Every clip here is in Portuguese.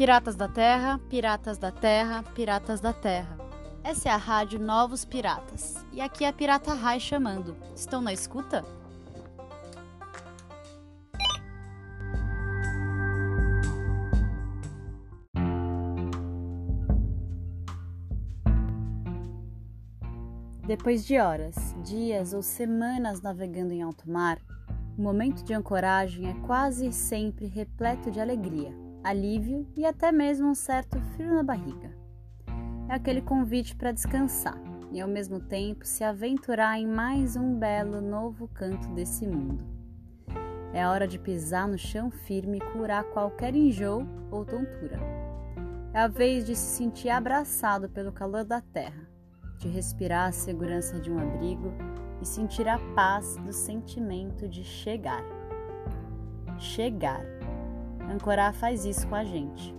Piratas da Terra, Piratas da Terra, Piratas da Terra. Essa é a rádio Novos Piratas. E aqui é a Pirata Rai chamando. Estão na escuta? Depois de horas, dias ou semanas navegando em alto mar, o momento de ancoragem é quase sempre repleto de alegria, alívio e até mesmo um certo frio na barriga. É aquele convite para descansar e ao mesmo tempo se aventurar em mais um belo novo canto desse mundo. É hora de pisar no chão firme e curar qualquer enjoo ou tontura. É a vez de se sentir abraçado pelo calor da terra, de respirar a segurança de um abrigo e sentir a paz do sentimento de chegar. Chegar. Ancorar faz isso com a gente.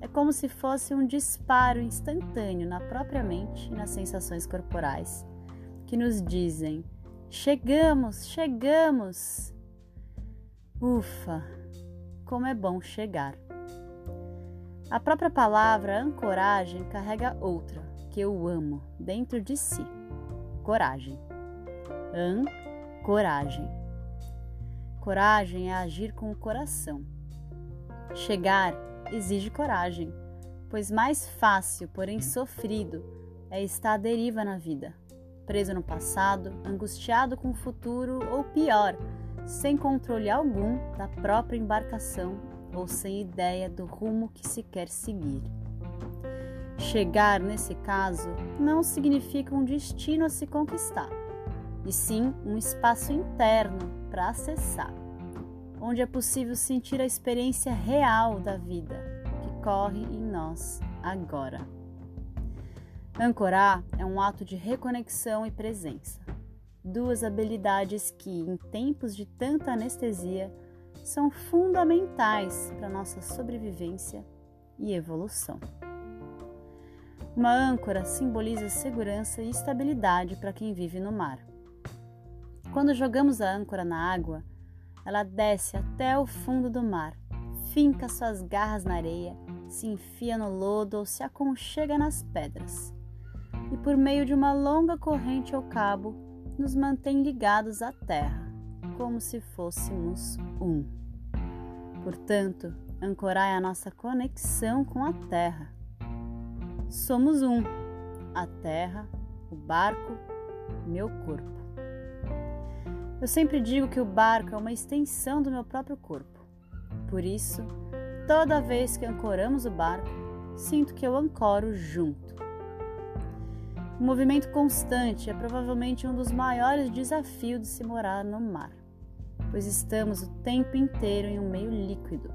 É como se fosse um disparo instantâneo na própria mente e nas sensações corporais que nos dizem: chegamos, chegamos. Ufa, como é bom chegar. A própria palavra ancoragem carrega outra, que eu amo, dentro de si: coragem. An, coragem. Coragem é agir com o coração. Chegar exige coragem, pois mais fácil, porém sofrido, é estar à deriva na vida, preso no passado, angustiado com o futuro ou pior, sem controle algum da própria embarcação ou sem ideia do rumo que se quer seguir. Chegar, nesse caso, não significa um destino a se conquistar e sim um espaço interno para acessar, onde é possível sentir a experiência real da vida que corre em nós agora. Ancorar é um ato de reconexão e presença, duas habilidades que, em tempos de tanta anestesia, são fundamentais para nossa sobrevivência e evolução. Uma âncora simboliza segurança e estabilidade para quem vive no mar. Quando jogamos a âncora na água, ela desce até o fundo do mar, finca suas garras na areia, se enfia no lodo ou se aconchega nas pedras. E por meio de uma longa corrente ou cabo, nos mantém ligados à terra, como se fôssemos um. Portanto, ancorar é a nossa conexão com a terra. Somos um, a terra, o barco, meu corpo. Eu sempre digo que o barco é uma extensão do meu próprio corpo. Por isso, toda vez que ancoramos o barco, sinto que eu ancoro junto. O movimento constante é provavelmente um dos maiores desafios de se morar no mar, pois estamos o tempo inteiro em um meio líquido,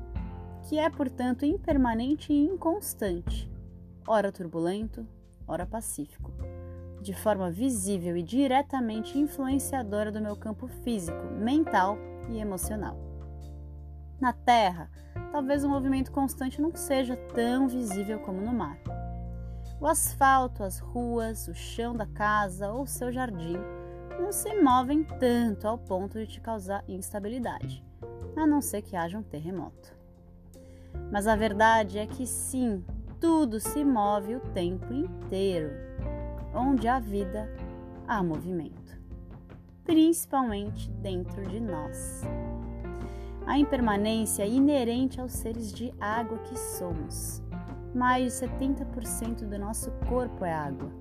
que é, portanto, impermanente e inconstante, ora turbulento, ora pacífico de forma visível e diretamente influenciadora do meu campo físico, mental e emocional. Na Terra, talvez o movimento constante não seja tão visível como no mar. O asfalto, as ruas, o chão da casa ou seu jardim não se movem tanto ao ponto de te causar instabilidade, a não ser que haja um terremoto. Mas a verdade é que sim, tudo se move o tempo inteiro onde há vida, há movimento, principalmente dentro de nós. A impermanência é inerente aos seres de água que somos. Mais de 70% do nosso corpo é água,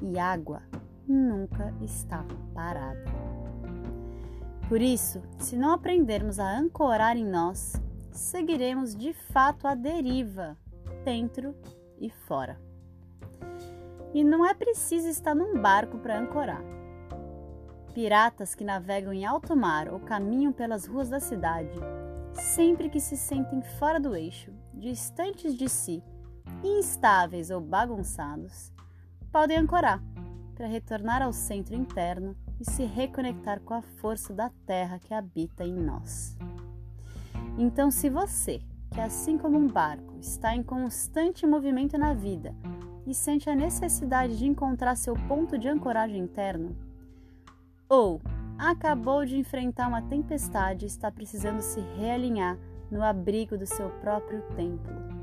e água nunca está parada. Por isso, se não aprendermos a ancorar em nós, seguiremos de fato a deriva, dentro e fora. E não é preciso estar num barco para ancorar. Piratas que navegam em alto mar ou caminham pelas ruas da cidade, sempre que se sentem fora do eixo, distantes de si, instáveis ou bagunçados, podem ancorar para retornar ao centro interno e se reconectar com a força da terra que habita em nós. Então, se você, que assim como um barco, está em constante movimento na vida, e sente a necessidade de encontrar seu ponto de ancoragem interno? Ou acabou de enfrentar uma tempestade e está precisando se realinhar no abrigo do seu próprio templo?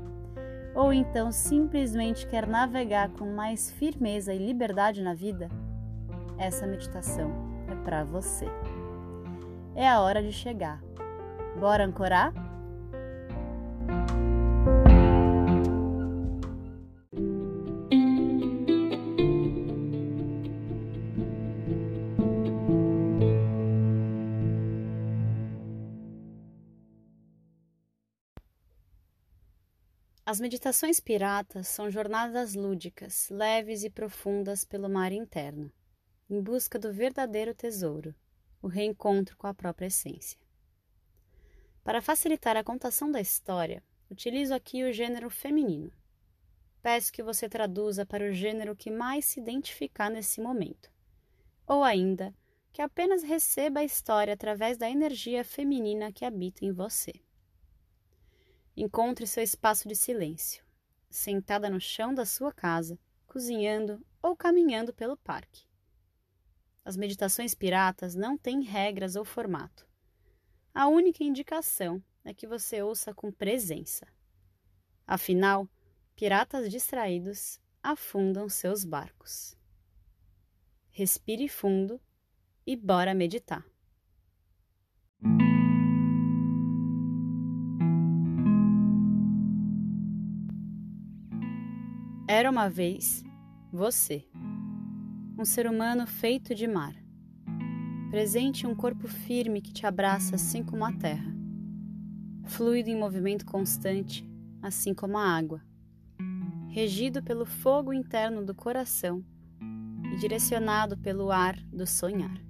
ou então simplesmente quer navegar com mais firmeza e liberdade na vida, essa meditação é para você. É a hora de chegar. Bora ancorar? As meditações piratas são jornadas lúdicas, leves e profundas pelo mar interno, em busca do verdadeiro tesouro, o reencontro com a própria essência. Para facilitar a contação da história, utilizo aqui o gênero feminino. Peço que você traduza para o gênero que mais se identificar nesse momento, ou ainda que apenas receba a história através da energia feminina que habita em você. Encontre seu espaço de silêncio, sentada no chão da sua casa, cozinhando ou caminhando pelo parque. As meditações piratas não têm regras ou formato. A única indicação é que você ouça com presença. Afinal, piratas distraídos afundam seus barcos. Respire fundo e bora meditar. Era uma vez você, um ser humano feito de mar, presente um corpo firme que te abraça assim como a terra, fluido em movimento constante, assim como a água, regido pelo fogo interno do coração e direcionado pelo ar do sonhar.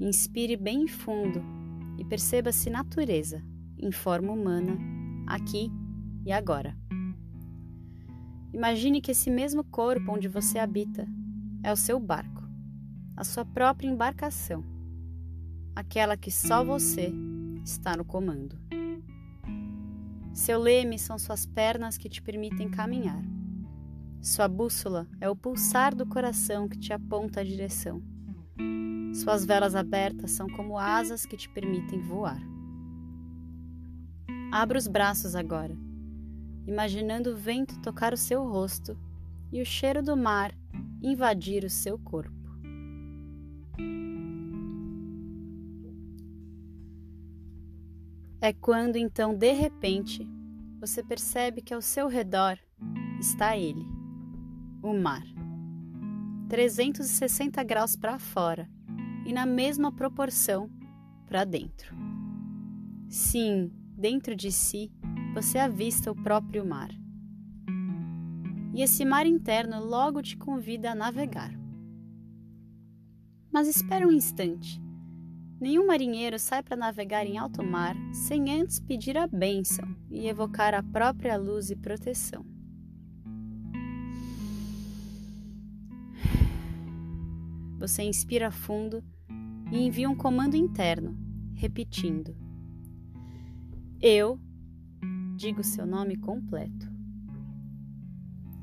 Inspire bem fundo e perceba-se natureza em forma humana, aqui e agora. Imagine que esse mesmo corpo onde você habita é o seu barco, a sua própria embarcação, aquela que só você está no comando. Seu leme são suas pernas que te permitem caminhar. Sua bússola é o pulsar do coração que te aponta a direção. Suas velas abertas são como asas que te permitem voar. Abra os braços agora, imaginando o vento tocar o seu rosto e o cheiro do mar invadir o seu corpo. É quando então, de repente, você percebe que ao seu redor está ele, o mar. 360 graus para fora e na mesma proporção para dentro. Sim, dentro de si, você avista o próprio mar. E esse mar interno logo te convida a navegar. Mas espera um instante. Nenhum marinheiro sai para navegar em alto mar sem antes pedir a bênção e evocar a própria luz e proteção. Você inspira fundo e envia um comando interno, repetindo: eu digo seu nome completo.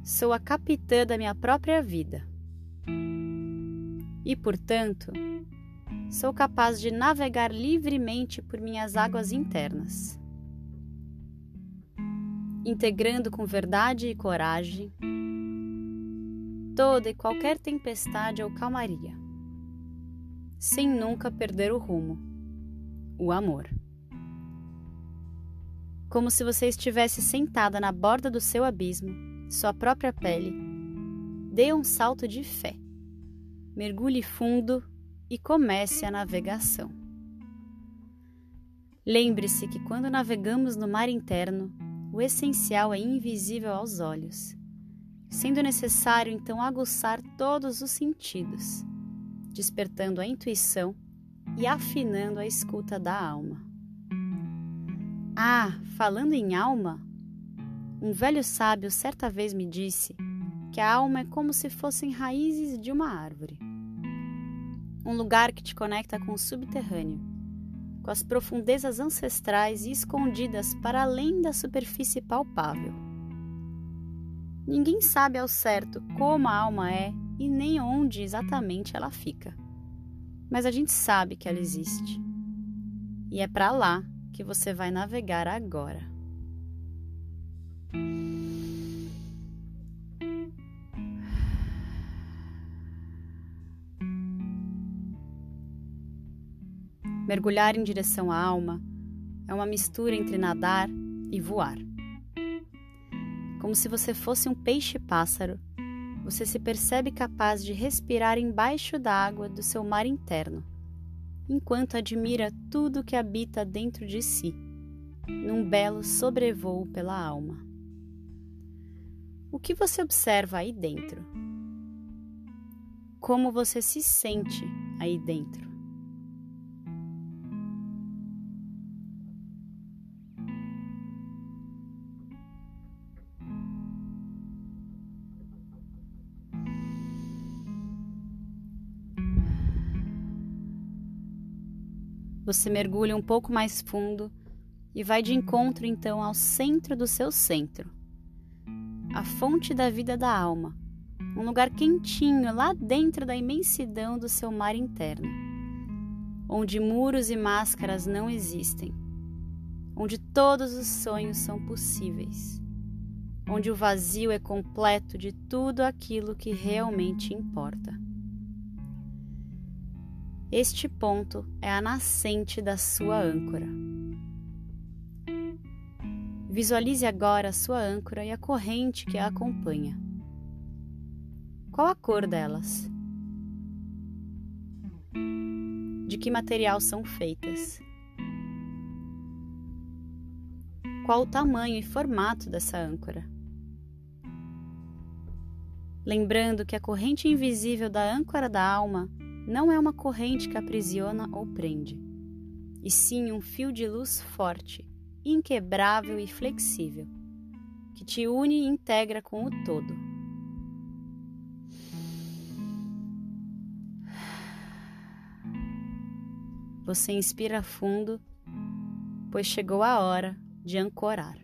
Sou a capitã da minha própria vida. E, portanto, sou capaz de navegar livremente por minhas águas internas, integrando com verdade e coragem toda e qualquer tempestade ou calmaria, sem nunca perder o rumo, o amor como se você estivesse sentada na borda do seu abismo, sua própria pele. Dê um salto de fé. Mergulhe fundo e comece a navegação. Lembre-se que quando navegamos no mar interno, o essencial é invisível aos olhos, sendo necessário então aguçar todos os sentidos, despertando a intuição e afinando a escuta da alma. Ah, falando em alma, um velho sábio certa vez me disse que a alma é como se fossem raízes de uma árvore. Um lugar que te conecta com o subterrâneo, com as profundezas ancestrais e escondidas para além da superfície palpável. Ninguém sabe ao certo como a alma é e nem onde exatamente ela fica. Mas a gente sabe que ela existe. E é para lá que você vai navegar agora. Mergulhar em direção à alma é uma mistura entre nadar e voar. Como se você fosse um peixe-pássaro, você se percebe capaz de respirar embaixo da água do seu mar interno, enquanto admira tudo que habita dentro de si, num belo sobrevoo pela alma. O que você observa aí dentro? Como você se sente aí dentro? Você mergulha um pouco mais fundo e vai de encontro então ao centro do seu centro, a fonte da vida da alma, um lugar quentinho lá dentro da imensidão do seu mar interno, onde muros e máscaras não existem, onde todos os sonhos são possíveis, onde o vazio é completo de tudo aquilo que realmente importa. Este ponto é a nascente da sua âncora. Visualize agora a sua âncora e a corrente que a acompanha. Qual a cor delas? De que material são feitas? Qual o tamanho e formato dessa âncora? Lembrando que a corrente invisível da âncora da alma não é uma corrente que aprisiona ou prende, e sim um fio de luz forte, inquebrável e flexível, que te une e integra com o todo. Você inspira fundo, pois chegou a hora de ancorar.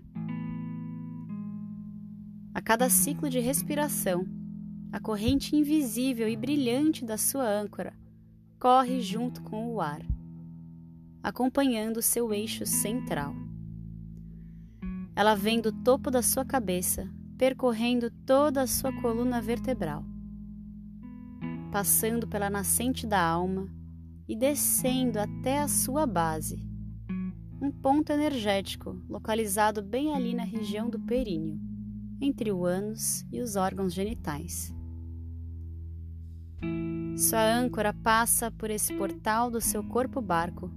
A cada ciclo de respiração, a corrente invisível e brilhante da sua âncora corre junto com o ar, acompanhando seu eixo central. Ela vem do topo da sua cabeça, percorrendo toda a sua coluna vertebral, passando pela nascente da alma e descendo até a sua base, um ponto energético localizado bem ali na região do períneo, entre o ânus e os órgãos genitais. Sua âncora passa por esse portal do seu corpo barco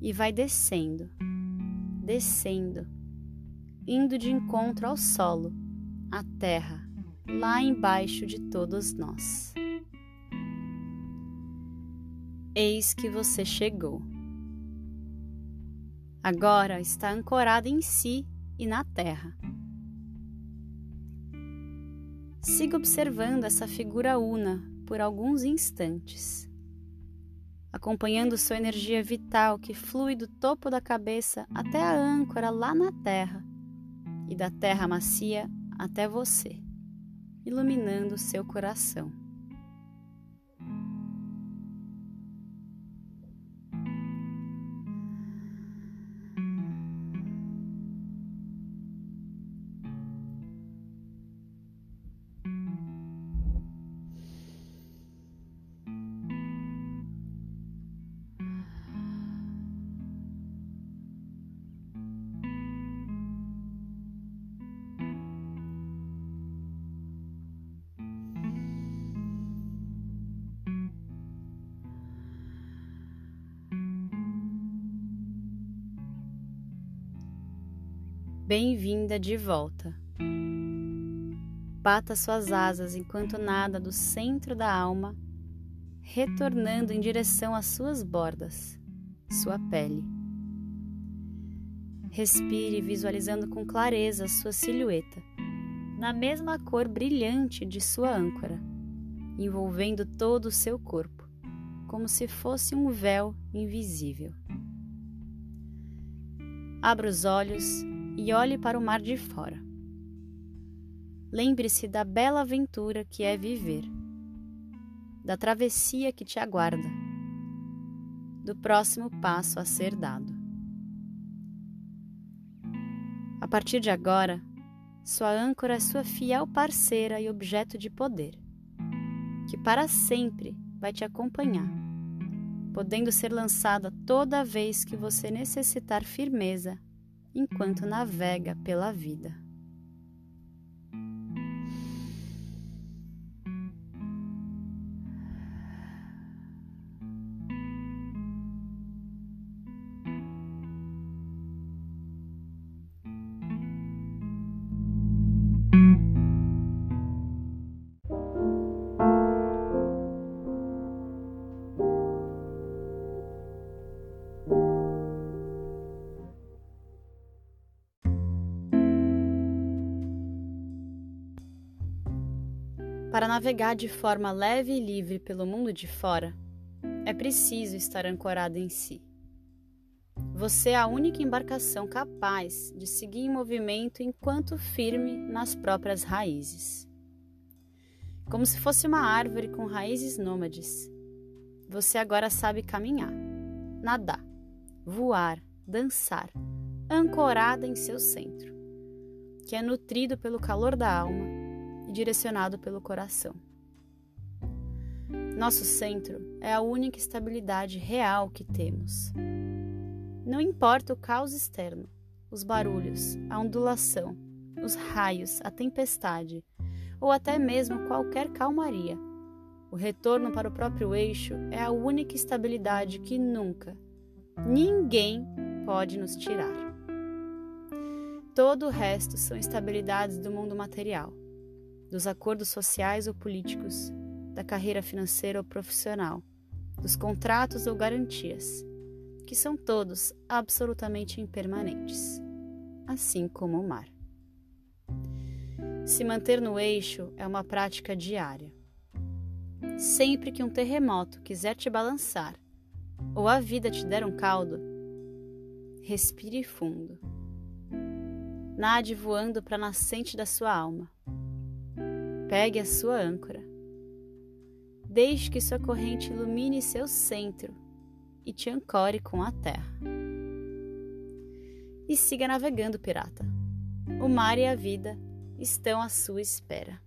e vai descendo, descendo, indo de encontro ao solo, à terra, lá embaixo de todos nós. Eis que você chegou. Agora está ancorada em si e na terra. Siga observando essa figura una por alguns instantes, acompanhando sua energia vital que flui do topo da cabeça até a âncora lá na terra e da terra macia até você, iluminando seu coração. Bem-vinda de volta. Bata suas asas enquanto nada do centro da alma, retornando em direção às suas bordas, sua pele. Respire visualizando com clareza sua silhueta, na mesma cor brilhante de sua âncora, envolvendo todo o seu corpo, como se fosse um véu invisível. Abra os olhos e olhe para o mar de fora. Lembre-se da bela aventura que é viver, da travessia que te aguarda, do próximo passo a ser dado. partir de agora, sua âncora é sua fiel parceira e objeto de poder, que para sempre vai te acompanhar, podendo ser lançada toda vez que você necessitar firmeza enquanto navega pela vida. Para navegar de forma leve e livre pelo mundo de fora, é preciso estar ancorado em si. Você é a única embarcação capaz de seguir em movimento enquanto firme nas próprias raízes. Como se fosse uma árvore com raízes nômades, você agora sabe caminhar, nadar, voar, dançar, ancorada em seu centro, que é nutrido pelo calor da alma direcionado pelo coração. Nosso centro é a única estabilidade real que temos. Não importa o caos externo, os barulhos, a ondulação, os raios, a tempestade, ou até mesmo qualquer calmaria. O retorno para o próprio eixo é a única estabilidade que nunca, ninguém pode nos tirar. Todo o resto são estabilidades do mundo material dos acordos sociais ou políticos, da carreira financeira ou profissional, dos contratos ou garantias, que são todos absolutamente impermanentes, assim como o mar. Se manter no eixo é uma prática diária. Sempre que um terremoto quiser te balançar ou a vida te der um caldo, respire fundo. Nade voando para a nascente da sua alma Pegue a sua âncora. Deixe que sua corrente ilumine seu centro e te ancore com a terra. E siga navegando, pirata. O mar e a vida estão à sua espera.